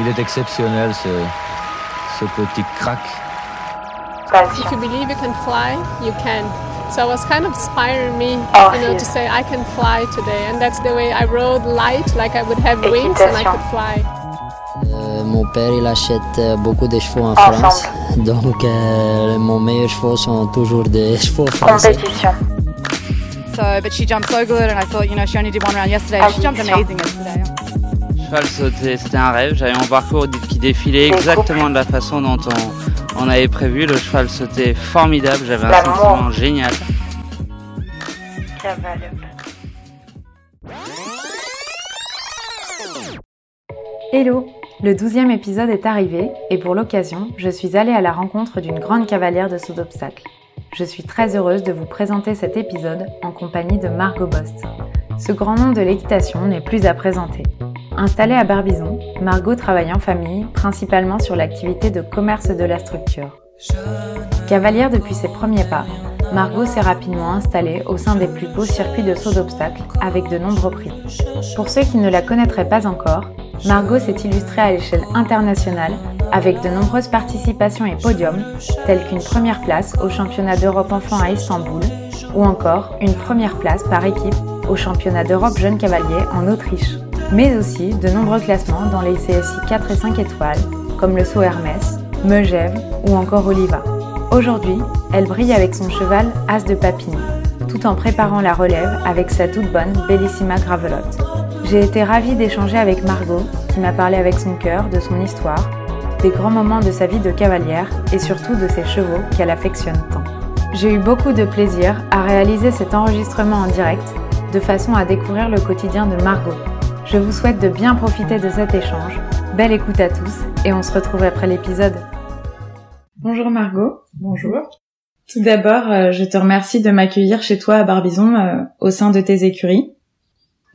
Il est exceptionnel ce, ce petit crack. If you believe you can fly, you can. So it was kind of inspiring me, Oh, you know, to say I can fly today, and that's the way I rode light, like I would have wings and I could fly. Euh, mon père, il achète euh, beaucoup de chevaux en Ensemble. France. Donc, euh, mon meilleur chevaux sont toujours des chevaux français. Compétition. So, but she jumped so good, and I thought, you know, she only did one round yesterday. She jumped amazing yesterday. Cheval sauté, c'était un rêve. J'avais mon parcours qui défilait exactement de la façon dont on, on avait prévu. Le cheval sautait formidable. J'avais un sentiment génial. Hello Le douzième épisode est arrivé et pour l'occasion, je suis allée à la rencontre d'une grande cavalière de saut d'obstacles. Je suis très heureuse de vous présenter cet épisode en compagnie de Margot Bost. Ce grand nom de l'équitation n'est plus à présenter. Installée à Barbizon, Margot travaille en famille, principalement sur l'activité de commerce de la structure. Cavalière depuis ses premiers pas, Margot s'est rapidement installée au sein des plus beaux circuits de saut d'obstacles avec de nombreux prix. Pour ceux qui ne la connaîtraient pas encore, Margot s'est illustrée à l'échelle internationale avec de nombreuses participations et podiums, tels qu'une première place au championnat d'Europe enfants à Istanbul, ou encore une première place par équipe au championnat d'Europe jeunes cavaliers en Autriche, mais aussi de nombreux classements dans les CSI 4 et 5 étoiles, comme le saut Hermès, Megève ou encore Oliva. Aujourd'hui, elle brille avec son cheval As de Papini, tout en préparant la relève avec sa toute bonne Bellissima Gravelotte. J'ai été ravie d'échanger avec Margot, qui m'a parlé avec son cœur de son histoire, des grands moments de sa vie de cavalière et surtout de ses chevaux qu'elle affectionne tant. J'ai eu beaucoup de plaisir à réaliser cet enregistrement en direct, de façon à découvrir le quotidien de Margot. Je vous souhaite de bien profiter de cet échange. Belle écoute à tous et on se retrouve après l'épisode. Bonjour Margot. Bonjour. Tout d'abord, euh, je te remercie de m'accueillir chez toi à Barbizon euh, au sein de tes écuries.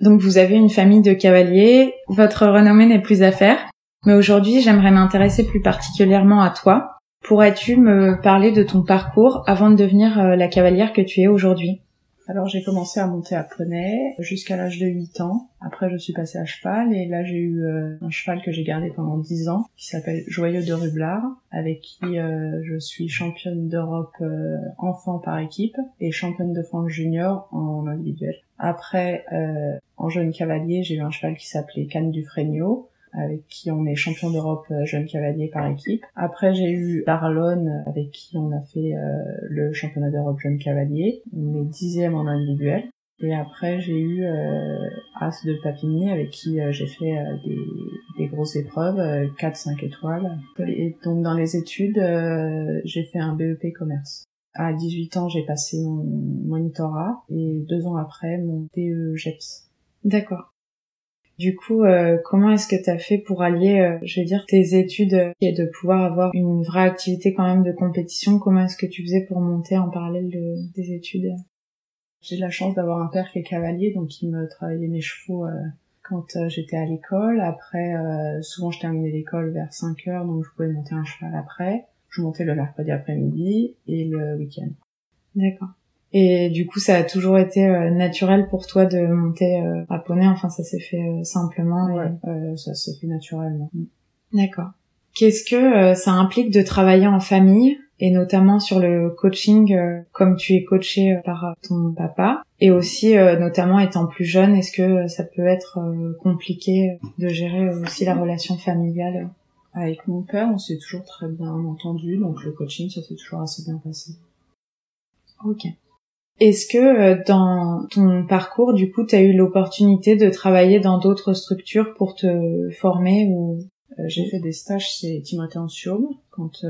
Donc vous avez une famille de cavaliers, votre renommée n'est plus à faire, mais aujourd'hui j'aimerais m'intéresser plus particulièrement à toi. Pourrais-tu me parler de ton parcours avant de devenir euh, la cavalière que tu es aujourd'hui? Alors j'ai commencé à monter à poney jusqu'à l'âge de 8 ans. Après je suis passée à cheval et là j'ai eu euh, un cheval que j'ai gardé pendant 10 ans qui s'appelle Joyeux de Rublard avec qui euh, je suis championne d'Europe euh, enfant par équipe et championne de France junior en individuel. Après en jeune cavalier j'ai eu un cheval qui s'appelait Cannes du Fregno avec qui on est champion d'Europe euh, jeune cavalier par équipe. Après, j'ai eu Darlon, avec qui on a fait euh, le championnat d'Europe jeune cavalier. On est dixième en individuel. Et après, j'ai eu euh, As de Papini, avec qui euh, j'ai fait euh, des, des grosses épreuves, euh, 4-5 étoiles. Et donc, dans les études, j'ai fait un BEP commerce. À 18 ans, j'ai passé mon monitorat et deux ans après, mon PE GEPS. D'accord. Du coup, euh, comment est-ce que tu as fait pour allier, euh, je veux dire, tes études et de pouvoir avoir une vraie activité quand même de compétition? Comment est-ce que tu faisais pour monter en parallèle de, des études? J'ai de la chance d'avoir un père qui est cavalier, donc il me travaillait mes chevaux euh, quand euh, j'étais à l'école. Après, euh, souvent je terminais l'école vers 5 heures, donc je pouvais monter un cheval après. Je montais le mercredi après-midi et le week-end. D'accord. Et du coup, ça a toujours été euh, naturel pour toi de monter euh, à poney. Enfin, ça s'est fait euh, simplement. et- Ouais, euh, ça s'est fait naturellement. D'accord. Qu'est-ce que euh, ça implique de travailler en famille et notamment sur le coaching euh, comme tu es coaché par ton papa et aussi euh, notamment étant plus jeune, est-ce que ça peut être euh, compliqué de gérer aussi la relation familiale? Avec mon père, on s'est toujours très bien entendu, donc le coaching, ça s'est toujours assez bien passé. Ok. Est-ce que euh, dans ton parcours, du coup, tu as eu l'opportunité de travailler dans d'autres structures pour te former ou Euh, j'ai fait des stages chez Timothée Ansium quand euh,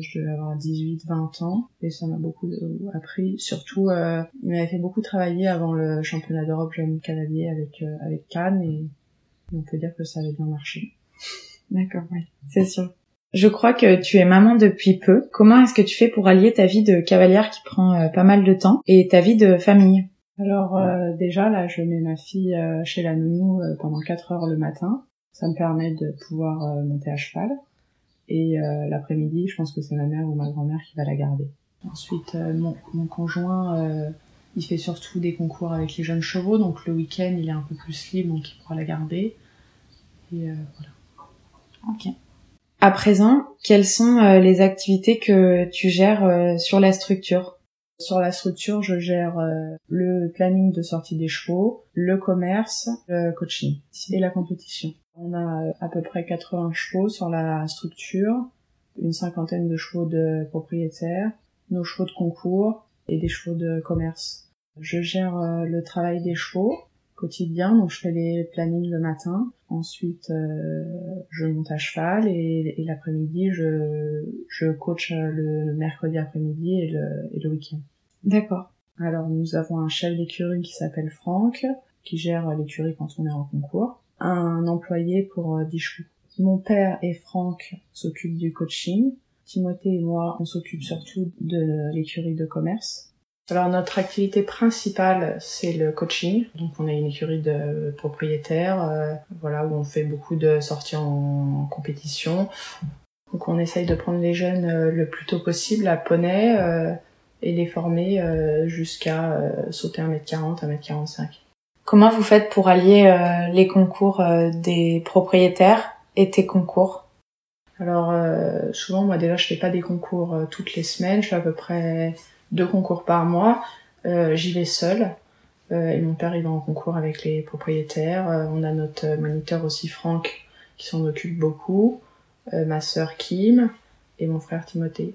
je devais avoir 18-20 ans et ça m'a beaucoup euh, appris. Surtout, euh, il m'avait fait beaucoup travailler avant le championnat d'Europe jeune cavalier avec euh, avec Cannes et on peut dire que ça avait bien marché. D'accord, oui, c'est sûr. Je crois que tu es maman depuis peu. Comment est-ce que tu fais pour allier ta vie de cavalière qui prend euh, pas mal de temps et ta vie de famille? Alors euh, déjà là, je mets ma fille euh, chez la nounou euh, pendant 4 heures le matin. Ça me permet de pouvoir monter à cheval. Et euh, l'après-midi, je pense que c'est ma mère ou ma grand-mère qui va la garder. Ensuite, euh, mon, mon conjoint, euh, il fait surtout des concours avec les jeunes chevaux, donc le week-end, il est un peu plus libre, donc il pourra la garder. Et euh, voilà. Ok. À présent, quelles sont euh, les activités que tu gères euh, sur la structure? Sur la structure, je gère euh, le planning de sortie des chevaux, le commerce, le coaching et la compétition. On a à peu près 80 chevaux sur la structure, une cinquantaine de chevaux de propriétaires, nos chevaux de concours et des chevaux de commerce. Je gère le travail des chevaux quotidien, donc je fais les plannings le matin. Ensuite, euh, je monte à cheval et, et l'après-midi, je, je coach euh, le mercredi après-midi et le, et le week-end. D'accord. Alors, nous avons un chef d'écurie qui s'appelle Franck, qui gère l'écurie quand on est en concours. Un employé pour euh, 10 chevaux. Mon père et Franck s'occupent du coaching. Timothée et moi, on s'occupe surtout de l'écurie de commerce. Alors notre activité principale, c'est le coaching. Donc on a une écurie de propriétaires, euh, voilà où on fait beaucoup de sorties en compétition. Donc on essaye de prendre les jeunes euh, le plus tôt possible à poney euh, et les former jusqu'à sauter 1m40, 1m45. Comment vous faites pour allier les concours des propriétaires et tes concours? Alors souvent moi déjà je fais pas des concours toutes les semaines, je fais à peu près deux concours par mois. Euh, J'y vais seule euh, et mon père il va en concours avec les propriétaires. Euh, on a notre moniteur aussi Franck qui s'en occupe beaucoup, euh, ma sœur Kim et mon frère Timothée.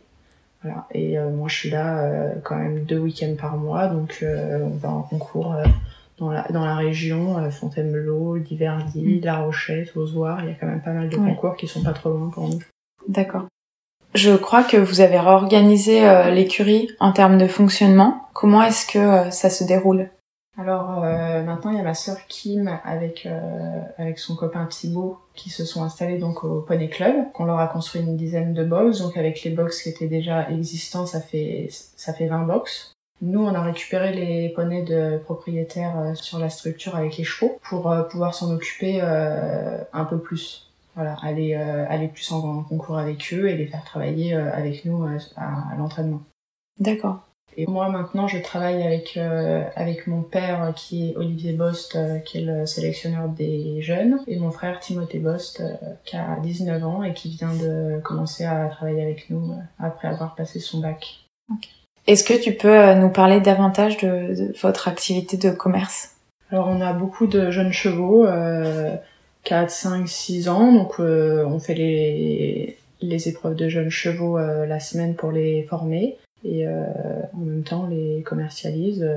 Voilà. Et euh, moi je suis là euh, quand même deux week-ends par mois, donc euh, on va en concours euh, dans la dans la région, euh, Fontainebleau, Diverdy, La Rochette, Ozoir. Il y a quand même pas mal de Ouais. concours qui sont pas trop loin pour nous. D'accord. Je crois que vous avez réorganisé euh, l'écurie en termes de fonctionnement. Comment est-ce que euh, ça se déroule? Alors euh, maintenant il y a ma sœur Kim avec son copain Thibaut qui se sont installés donc au Poney Club. On leur a construit une dizaine de box donc avec les box qui étaient déjà existants ça fait ça fait 20 box. Nous on a récupéré les poneys de propriétaires sur la structure avec les chevaux pour pouvoir s'en occuper un peu plus. Voilà, aller euh, aller plus en, concours avec eux et les faire travailler euh, avec nous euh, à- à l'entraînement. D'accord. Et moi maintenant je travaille avec euh, avec mon père qui est Olivier Bost euh, qui est le sélectionneur des jeunes et mon frère Timothée Bost euh, qui a 19 ans et qui vient de commencer à travailler avec nous après avoir passé son bac. Est-ce que tu peux nous parler davantage de, de votre activité de commerce? Alors on a beaucoup de jeunes chevaux, 4, 5, 6 ans, donc euh, on fait les, les épreuves de jeunes chevaux euh, la semaine pour les former et euh, en même temps les commercialise.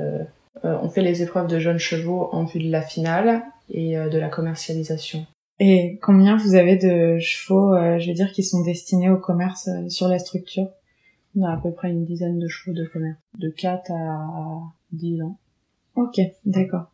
on fait les épreuves de jeunes chevaux en vue de la finale et de la commercialisation. Et combien vous avez de chevaux, je veux dire, qui sont destinés au commerce sur la structure? On a à peu près une dizaine de chevaux de commerce, de 4 à 10 ans. Ok, d'accord.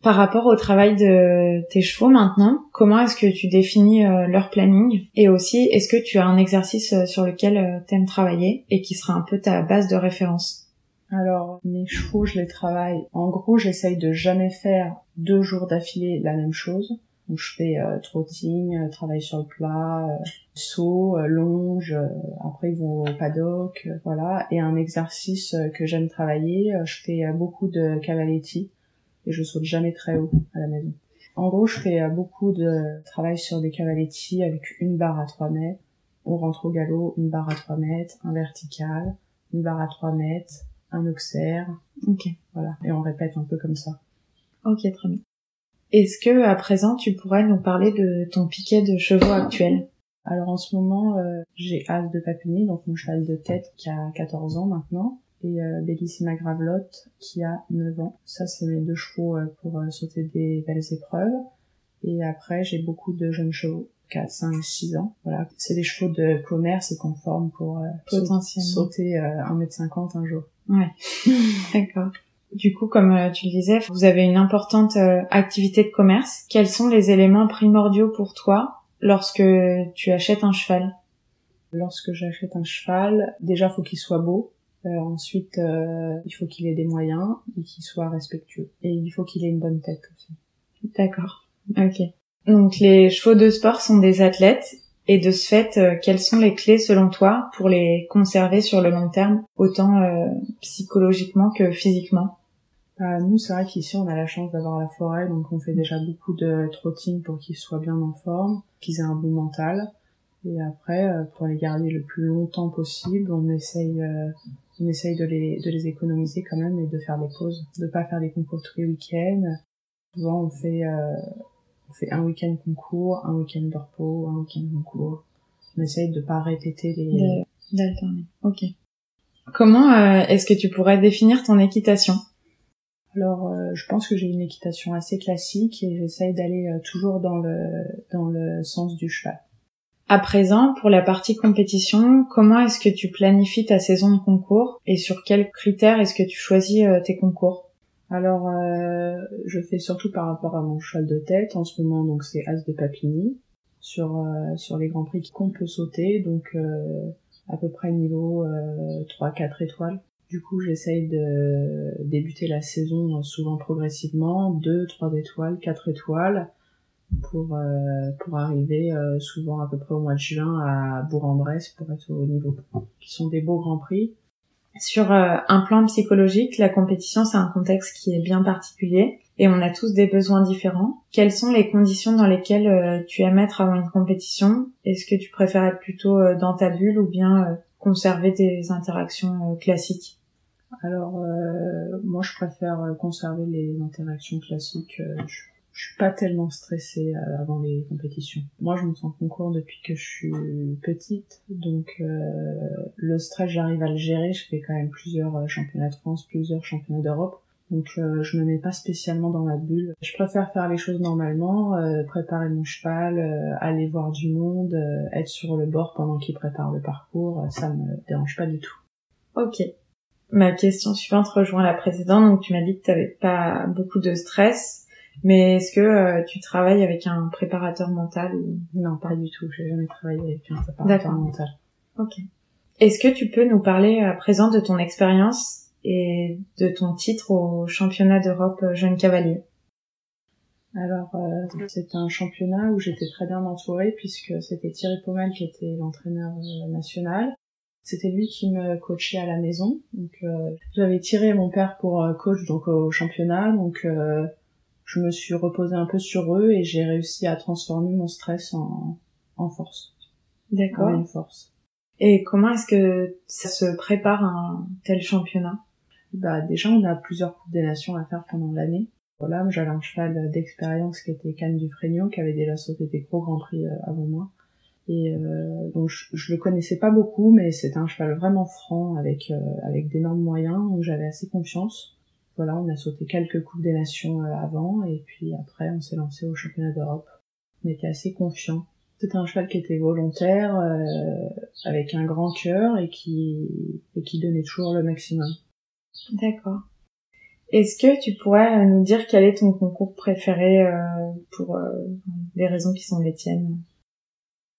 Par rapport au travail de tes chevaux maintenant, comment est-ce que tu définis euh, leur planning? Et aussi, est-ce que tu as un exercice euh, sur lequel tu aimes travailler et qui sera un peu ta base de référence? Alors, mes chevaux, je les travaille. En gros, j'essaye de jamais faire deux jours d'affilée la même chose. Donc, je fais euh, trotting, euh, travail sur le plat, euh, saut, euh, longe. euh, après, ils vont au paddock, euh, voilà. Et un exercice euh, que j'aime travailler, euh, je fais euh, beaucoup de cavaletti et je saute jamais très haut à la maison. En gros, je fais euh, beaucoup de travail sur des cavaletti avec une barre à 3 mètres. On rentre au galop, une barre à 3 mètres, un vertical, une barre à 3 mètres, un auxerre, Ok, voilà. Et on répète un peu comme ça. ok, très bien. Est-ce que à présent tu pourrais nous parler de ton piquet de chevaux actuel? Alors en ce moment, euh, j'ai As de Papini, donc mon cheval de tête qui a 14 ans maintenant, et euh, Bellissima Gravelotte qui a 9 ans. Ça, c'est mes deux chevaux euh, pour euh, sauter des belles épreuves. Et après, j'ai beaucoup de jeunes chevaux, 4, 5, 6 ans. Voilà, c'est des chevaux de commerce et qu'on forme pour euh, sauter euh, 1m50 un jour. Ouais, d'accord. Du coup, comme tu le disais, vous avez une importante euh, activité de commerce. Quels sont les éléments primordiaux pour toi lorsque tu achètes un cheval? Lorsque j'achète un cheval, déjà faut qu'il soit beau. Euh, ensuite, euh, il faut qu'il ait des moyens et qu'il soit respectueux. Et il faut qu'il ait une bonne tête aussi. D'accord. Ok. Donc les chevaux de sport sont des athlètes et de ce fait, euh, quelles sont les clés selon toi pour les conserver sur le long terme, autant euh, psychologiquement que physiquement? Bah, nous, c'est vrai qu'ici, on a la chance d'avoir la forêt, donc on fait déjà beaucoup de trottines pour qu'ils soient bien en forme, qu'ils aient un bon mental. Et après, euh, pour les garder le plus longtemps possible, on essaye, euh, on essaye de les, de les économiser quand même et de faire des pauses, de pas faire des concours tous les week-ends. Souvent, on fait, euh, on fait un week-end concours, un week-end de repos, un week-end concours. On essaye de pas répéter les. D'alterner. Ok. Comment est-ce que tu pourrais définir ton équitation? Alors, euh, je pense que j'ai une équitation assez classique et j'essaye d'aller euh, toujours dans le dans le sens du cheval. À présent, pour la partie compétition, comment est-ce que tu planifies ta saison de concours et sur quels critères est-ce que tu choisis euh, tes concours? Alors, je fais surtout par rapport à mon cheval de tête. En ce moment, donc c'est As de Papini sur sur les grands prix qu'on peut sauter, donc à peu près niveau 3-4 étoiles. Du coup, j'essaye de débuter la saison souvent progressivement, 2, 3 étoiles, 4 étoiles, pour, euh, pour arriver euh, souvent à peu près au mois de juin à Bourg-en-Bresse pour être au niveau, qui sont des beaux grands prix. Sur euh, un plan psychologique, la compétition, c'est un contexte qui est bien particulier et on a tous des besoins différents. Quelles sont les conditions dans lesquelles tu aimes être avant une compétition? Est-ce que tu préfères être plutôt dans ta bulle ou bien conserver des interactions classiques? Alors, euh, moi, je préfère euh, conserver les interactions classiques. Euh, je, suis pas tellement stressée avant les compétitions. Moi, je me sens concours depuis que je suis petite, donc le stress, j'arrive à le gérer. Je fais quand même plusieurs championnats de France, plusieurs championnats d'Europe. Donc je me mets pas spécialement dans la bulle. Je préfère faire les choses normalement, préparer mon cheval, aller voir du monde, être sur le bord pendant qu'il prépare le parcours, ça me dérange pas du tout. Ok. Ma question suivante rejoint la précédente. Donc, tu m'as dit que tu pas beaucoup de stress, mais est-ce que euh, tu travailles avec un préparateur mental ou... Non, pas du tout. J'ai jamais travaillé avec un préparateur mental. Ok. Est-ce que tu peux nous parler à présent de ton expérience et de ton titre au championnat d'Europe jeune cavalier alors, euh, c'est un championnat où j'étais très bien entourée puisque c'était Thierry Pommel qui était l'entraîneur euh, national. C'était lui qui me coachait à la maison. Donc euh, j'avais tiré mon père pour euh, coach donc au championnat. Donc euh, je me suis reposée un peu sur eux et j'ai réussi à transformer mon stress en, en force. D'accord. En force. Et comment est-ce que ça se prépare un tel championnat? Bah déjà on a plusieurs coupes des nations à faire pendant l'année. Voilà, j'avais un cheval d'expérience qui était Cannes du Fregno, qui avait déjà sauté des gros grands prix avant moi. Et euh, donc je, le connaissais pas beaucoup, mais c'était un cheval vraiment franc avec euh, avec d'énormes moyens, où j'avais assez confiance. Voilà, on a sauté quelques coupes des nations euh, avant, et puis après on s'est lancé au championnat d'Europe. On était assez confiant. C'était un cheval qui était volontaire, avec un grand cœur et qui et qui donnait toujours le maximum. D'accord. Est-ce que tu pourrais nous dire quel est ton concours préféré pour des raisons qui sont les tiennes?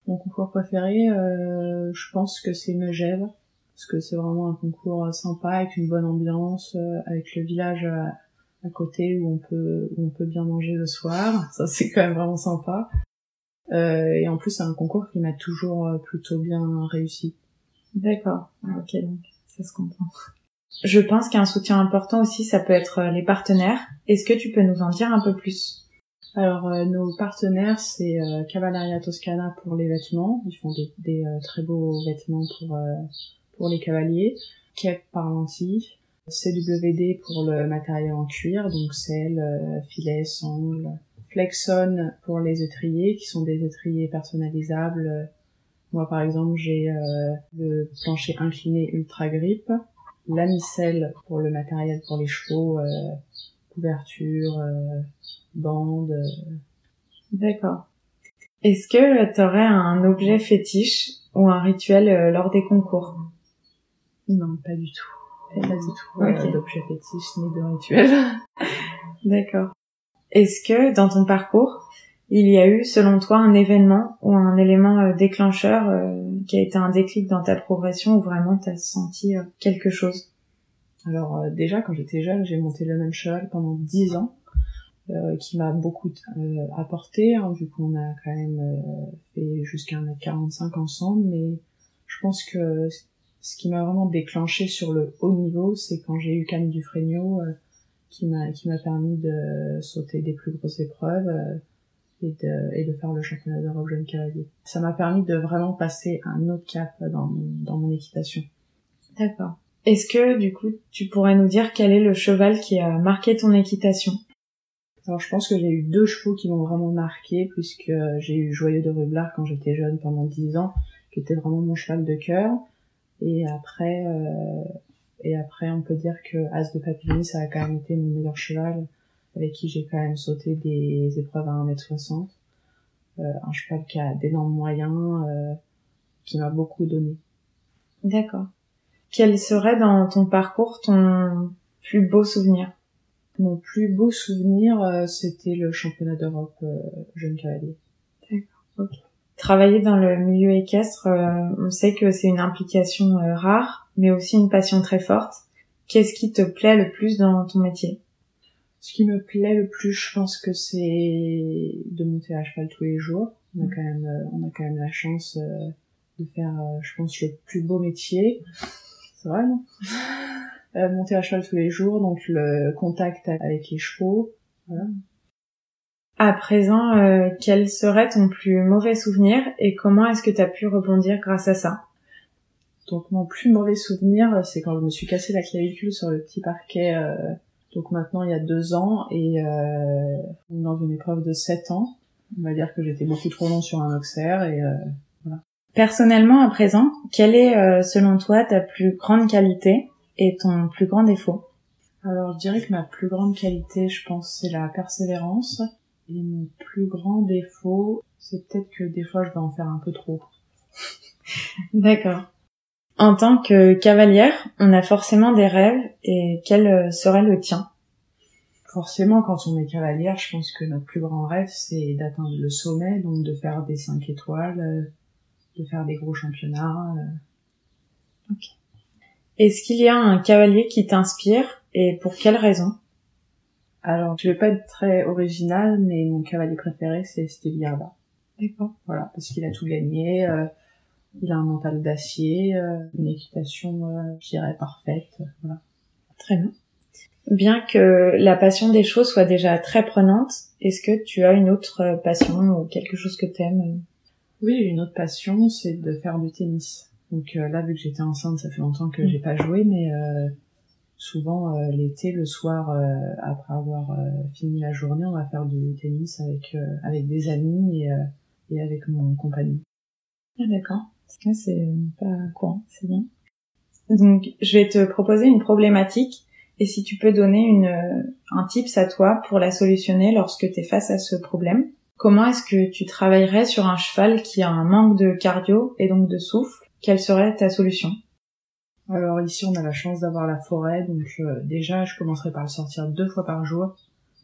Mon concours préféré, euh, je pense que c'est Megève, parce que c'est vraiment un concours sympa, avec une bonne ambiance, euh, avec le village à, côté où on peut où on peut bien manger le soir. Ça c'est quand même vraiment sympa. Euh, et en plus c'est un concours qui m'a toujours plutôt bien réussi. D'accord. Ok, donc ça se comprend. Je pense qu'un soutien important aussi, ça peut être les partenaires. Est-ce que tu peux nous en dire un peu plus? Alors euh, nos partenaires c'est euh, Cavalleria Toscana pour les vêtements, ils font des, des euh, très beaux vêtements pour pour les cavaliers, Kep Parlanti, CWD pour le matériel en cuir, donc selle, filet, sangle, Flexon pour les étriers qui sont des étriers personnalisables. Moi par exemple j'ai le plancher incliné ultra grip, la micelle pour le matériel pour les chevaux, couverture bande. Euh. D'accord. Est-ce que tu aurais un objet fétiche ou un rituel euh, lors des concours? Non, pas du tout. Pas du tout. Okay. d'objet fétiche ni de rituel. D'accord. Est-ce que dans ton parcours, il y a eu, selon toi, un événement ou un élément euh, déclencheur qui a été un déclic dans ta progression où vraiment tu as senti quelque chose? Alors déjà, quand j'étais jeune, j'ai monté le même cheval pendant dix ans. Euh, qui m'a beaucoup euh, apporté, hein, vu qu'on a quand même euh, fait jusqu'à 1m45 ensemble, mais je pense que ce qui m'a vraiment déclenché sur le haut niveau, c'est quand j'ai eu Camille Dufresneau, qui m'a qui m'a permis de sauter des plus grosses épreuves euh, et de et de faire le championnat d'Europe jeune cavalier. Ça m'a permis de vraiment passer un autre cap dans mon, dans mon équitation. D'accord. Est-ce que du coup tu pourrais nous dire quel est le cheval qui a marqué ton équitation? Alors je pense que j'ai eu deux chevaux qui m'ont vraiment marqué puisque j'ai eu Joyeux de Rublard quand j'étais jeune pendant dix ans, qui était vraiment mon cheval de cœur. Et après, euh, et après, on peut dire que As de Papillon, ça a quand même été mon meilleur cheval, avec qui j'ai quand même sauté des épreuves à 1m60. Euh, un cheval qui a d'énormes moyens, euh, qui m'a beaucoup donné. D'accord. Quel serait dans ton parcours ton plus beau souvenir? Mon plus beau souvenir, euh, c'était le championnat d'Europe euh, jeune cavalier. D'accord, ok. Travailler dans le milieu équestre, euh, on sait que c'est une implication rare, mais aussi une passion très forte. Qu'est-ce qui te plaît le plus dans ton métier? Ce qui me plaît le plus, je pense que c'est de monter à cheval tous les jours. On a quand même, on a quand même la chance de faire, je pense, le plus beau métier. C'est vrai, non? Euh, Monter à cheval tous les jours, donc le contact avec les chevaux. Voilà. À présent, euh, quel serait ton plus mauvais souvenir et comment est-ce que tu as pu rebondir grâce à ça? Donc mon plus mauvais souvenir, c'est quand je me suis cassé la clavicule sur le petit parquet, euh, donc maintenant il y a deux ans, et euh, dans une épreuve de sept ans. On va dire que j'étais beaucoup trop long sur un auxerre et euh, voilà. Personnellement, à présent, quelle est, euh, selon toi, ta plus grande qualité et ton plus grand défaut? Alors, je dirais que ma plus grande qualité, je pense, c'est la persévérance. Et mon plus grand défaut, c'est peut-être que des fois, je vais en faire un peu trop. D'accord. En tant que cavalière, on a forcément des rêves, et quel euh, serait le tien? Forcément, quand on est cavalière, je pense que notre plus grand rêve, c'est d'atteindre le sommet, donc de faire des 5 étoiles, euh, de faire des gros championnats. Euh. Ok. Est-ce qu'il y a un cavalier qui t'inspire et pour quelle raison? Alors, je vais pas être très original, mais mon cavalier préféré, c'est Stevie Arda. D'accord. Voilà, parce qu'il a tout gagné. Euh, il a un mental d'acier, euh, une équitation, euh, je dirais, parfaite. Voilà. Très bien. Bien que la passion des choses soit déjà très prenante, est-ce que tu as une autre passion ou quelque chose que tu aimes oui, une autre passion, c'est de faire du tennis. Donc euh, là, vu que j'étais enceinte, ça fait longtemps que j'ai pas joué, mais euh, souvent euh, l'été, le soir, après avoir fini la journée, on va faire du tennis avec avec des amis et, et avec mon compagnon. Ah d'accord. Ça c'est pas courant, c'est bien. Donc je vais te proposer une problématique et si tu peux donner une un tips à toi pour la solutionner lorsque tu es face à ce problème. Comment est-ce que tu travaillerais sur un cheval qui a un manque de cardio et donc de souffle? Quelle serait ta solution? Alors ici on a la chance d'avoir la forêt, donc euh, déjà je commencerai par le sortir deux fois par jour,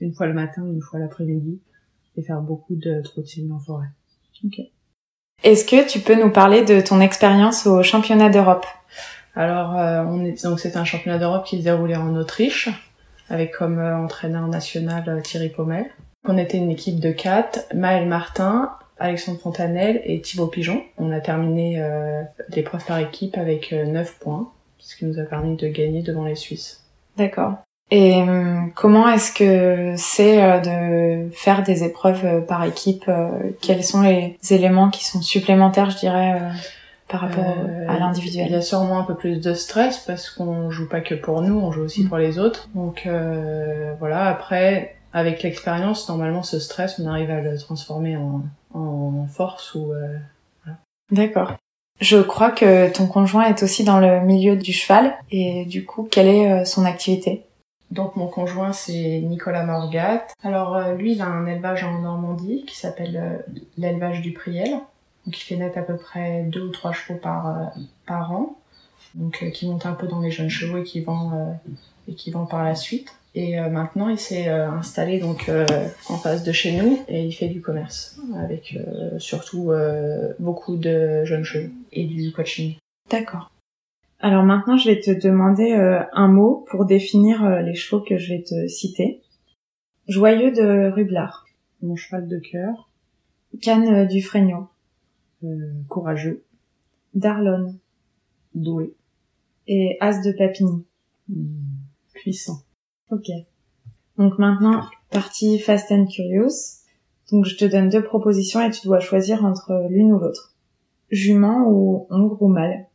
une fois le matin, une fois l'après-midi, et faire beaucoup de trotting en forêt. Ok. Est-ce que tu peux nous parler de ton expérience au championnat d'Europe? Alors euh, on est donc c'est un championnat d'Europe qui se déroulait en Autriche, avec comme euh, entraîneur national Thierry Pommel. On était une équipe de quatre, Maël Martin, Alexandre Fontanel et Thibaut Pigeon. On a terminé euh, l'épreuve par équipe avec euh, 9 points, ce qui nous a permis de gagner devant les Suisses. D'accord. Et euh, comment est-ce que c'est euh, de faire des épreuves euh, par équipe Quels sont les éléments qui sont supplémentaires, je dirais, par rapport à l'individuel? Il y a sûrement un peu plus de stress parce qu'on joue pas que pour nous, on joue aussi Mm. pour les autres. Donc voilà, après, avec l'expérience, normalement, ce stress, on arrive à le transformer en, en force ou euh, D'accord. Je crois que ton conjoint est aussi dans le milieu du cheval et du coup, quelle est euh, son activité? Donc mon conjoint c'est Nicolas Morgat. Alors euh, lui il a un élevage en Normandie qui s'appelle euh, l'élevage du Priel. Donc il fait naître à peu près deux ou trois chevaux par, par an. Donc qui monte un peu dans les jeunes chevaux et qui vend, et qui vend par la suite. Et euh, maintenant il s'est euh, installé donc euh, en face de chez nous et il fait du commerce avec euh, surtout euh, beaucoup de jeunes chevaux et du coaching. D'accord. Alors maintenant, je vais te demander euh, un mot pour définir euh, les chevaux que je vais te citer. Joyeux de Rublard, Mon cheval de cœur, Canne euh, du Fregnon, euh, courageux, Darlon doué, et As de Papigny. hmm, puissant. Ok. Donc maintenant, partie Fast and Curious. Donc je te donne deux propositions et tu dois choisir entre l'une ou l'autre. Jument ou hongre ou mâle?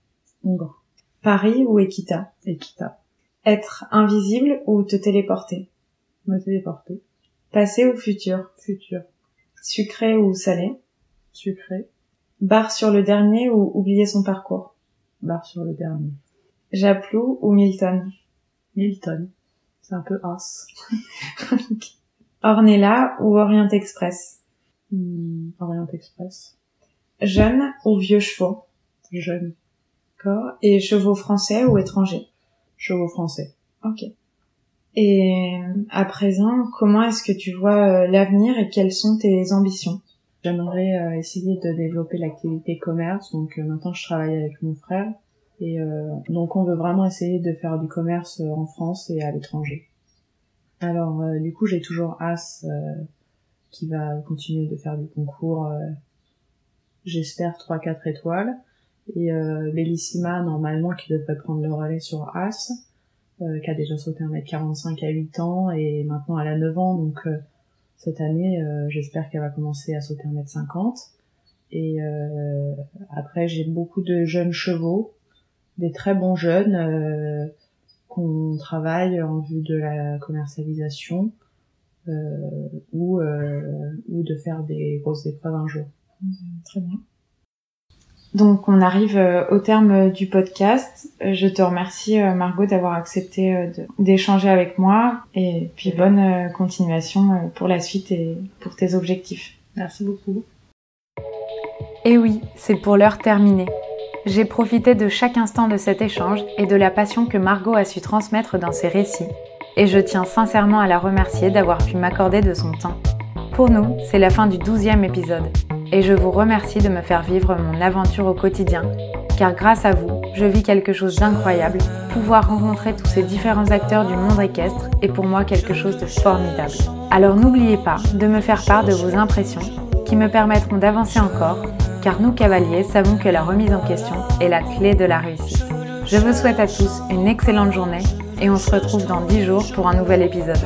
Hongre. Paris ou Equita Equita. Être invisible ou te téléporter? Me téléporter. Passé ou futur? Futur. Sucré ou salé? Sucré. Barre sur le dernier ou oublier son parcours? Barre sur le dernier. Japlou ou Milton? Milton. C'est un peu as. Ornella ou Orient Express? Hmm, Orient Express. Jeune ou vieux chevaux? Jeune. D'accord. Et chevaux français ou étrangers? Chevaux français. Ok. Et à présent, comment est-ce que tu vois euh, l'avenir et quelles sont tes ambitions? J'aimerais euh, essayer de développer l'activité commerce. Donc euh, maintenant, je travaille avec mon frère. Et euh, donc, on veut vraiment essayer de faire du commerce euh, en France et à l'étranger. Alors, euh, du coup, j'ai toujours As euh, qui va continuer de faire du concours. euh, J'espère 3-4 étoiles. Et euh, Bellissima, normalement, qui devrait prendre le relais sur As, qui a déjà sauté 1m45 à 8 ans. Et maintenant, elle a 9 ans. Donc, cette année, j'espère qu'elle va commencer à sauter 1m50. Et après, j'ai beaucoup de jeunes chevaux, des très bons jeunes euh, qu'on travaille en vue de la commercialisation euh, ou, euh, ou de faire des grosses épreuves un jour. Très bien. Donc on arrive au terme du podcast. Je te remercie Margot d'avoir accepté d'échanger avec moi et puis bonne continuation pour la suite et pour tes objectifs. Merci beaucoup. Et oui, c'est pour l'heure terminée. J'ai profité de chaque instant de cet échange et de la passion que Margot a su transmettre dans ses récits. Et je tiens sincèrement à la remercier d'avoir pu m'accorder de son temps. Pour nous, c'est la fin du douzième épisode. Et je vous remercie de me faire vivre mon aventure au quotidien. Car grâce à vous, je vis quelque chose d'incroyable. Pouvoir rencontrer tous ces différents acteurs du monde équestre est pour moi quelque chose de formidable. Alors n'oubliez pas de me faire part de vos impressions qui me permettront d'avancer encore car nous cavaliers savons que la remise en question est la clé de la réussite. Je vous souhaite à tous une excellente journée et on se retrouve dans 10 jours pour un nouvel épisode.